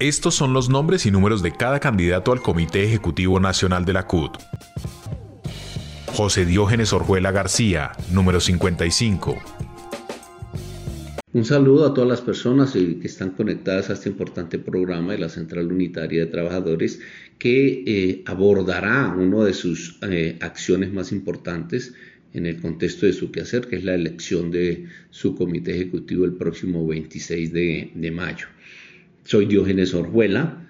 Estos son los nombres y números de cada candidato al Comité Ejecutivo Nacional de la CUT. José Diógenes Orjuela García, número 55. Un saludo a todas las personas que están conectadas a este importante programa de la Central Unitaria de Trabajadores que eh, abordará una de sus eh, acciones más importantes en el contexto de su quehacer, que es la elección de su comité ejecutivo el próximo 26 de, de mayo. Soy Diógenes Orjuela,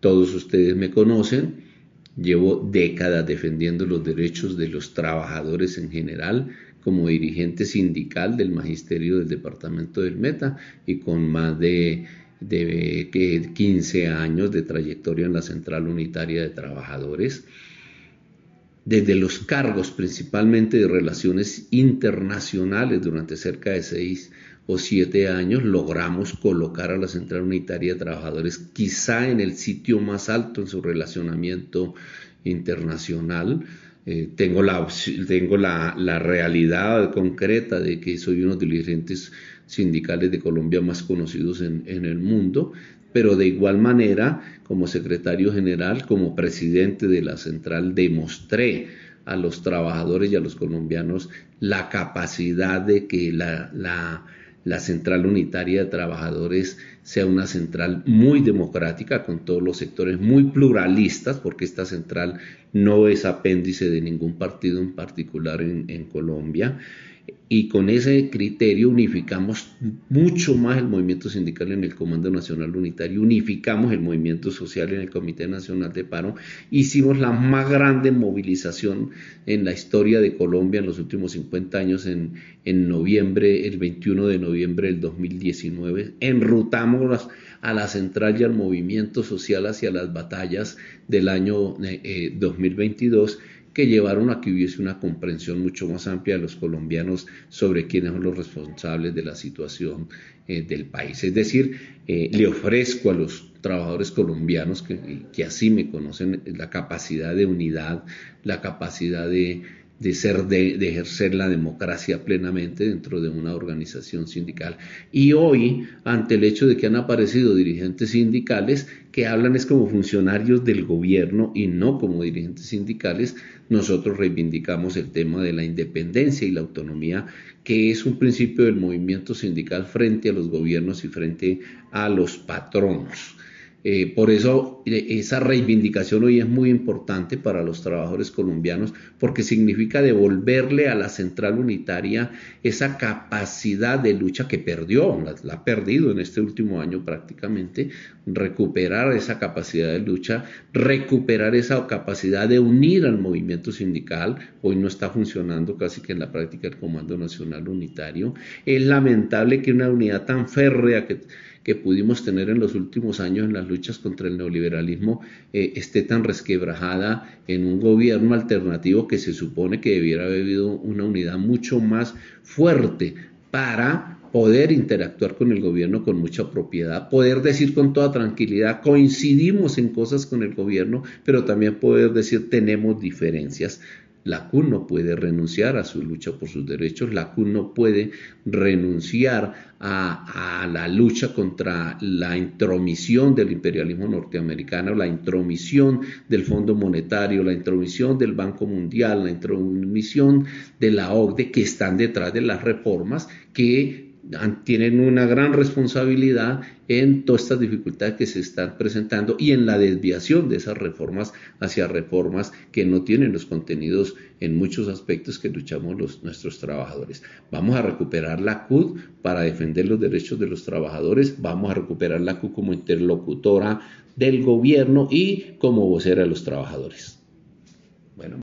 todos ustedes me conocen, llevo décadas defendiendo los derechos de los trabajadores en general como dirigente sindical del magisterio del departamento del Meta y con más de, de 15 años de trayectoria en la Central Unitaria de Trabajadores desde los cargos principalmente de relaciones internacionales durante cerca de seis o siete años logramos colocar a la Central Unitaria de Trabajadores quizá en el sitio más alto en su relacionamiento internacional. Eh, tengo la, tengo la, la, realidad concreta de que soy uno de los dirigentes sindicales de Colombia más conocidos en, en el mundo pero de igual manera, como secretario general, como presidente de la central, demostré a los trabajadores y a los colombianos la capacidad de que la, la, la central unitaria de trabajadores sea una central muy democrática, con todos los sectores muy pluralistas, porque esta central no es apéndice de ningún partido en particular en, en Colombia y con ese criterio unificamos mucho más el movimiento sindical en el Comando Nacional Unitario, unificamos el movimiento social en el Comité Nacional de Paro, hicimos la más grande movilización en la historia de Colombia en los últimos 50 años en, en noviembre, el 21 de noviembre del 2019, enrutamos a la central y al movimiento social hacia las batallas del año 2022 eh, que llevaron a que hubiese una comprensión mucho más amplia de los colombianos sobre quiénes son los responsables de la situación eh, del país. Es decir, eh, le ofrezco a los trabajadores colombianos que, que así me conocen la capacidad de unidad, la capacidad de, de, ser, de, ejercer la democracia plenamente dentro de una organización sindical. Y hoy, ante el hecho de que han aparecido dirigentes sindicales que hablan es como funcionarios del gobierno y no como dirigentes sindicales, nosotros reivindicamos el tema de la independencia y la autonomía, que es un principio del movimiento sindical frente a los gobiernos y frente a los patronos. Eh, por eso eh, esa reivindicación hoy es muy importante para los trabajadores colombianos porque significa devolverle a la central unitaria esa capacidad de lucha que perdió, la, ha perdido en este último año prácticamente, recuperar esa capacidad de lucha, recuperar esa capacidad de unir al movimiento sindical, hoy no está funcionando casi que en la práctica el Comando Nacional Unitario. Es lamentable que una unidad tan férrea que que pudimos tener en los últimos años en las luchas contra el neoliberalismo eh, esté tan resquebrajada en un gobierno alternativo que se supone que debiera haber habido una unidad mucho más fuerte para poder interactuar con el gobierno con mucha propiedad, poder decir con toda tranquilidad, coincidimos en cosas con el gobierno, pero también poder decir tenemos diferencias. La CUN no puede renunciar a su lucha por sus derechos, la CUN no puede renunciar a, a, la lucha contra la intromisión del imperialismo norteamericano, la intromisión del Fondo Monetario, la intromisión del Banco Mundial, la intromisión de la OCDE que están detrás de las reformas que tienen una gran responsabilidad en todas estas dificultades que se están presentando y en la desviación de esas reformas hacia reformas que no tienen los contenidos en muchos aspectos que luchamos los, nuestros trabajadores. Vamos a recuperar la CUD para defender los derechos de los trabajadores, vamos a recuperar la CUD como interlocutora del gobierno y como vocera de los trabajadores. Bueno.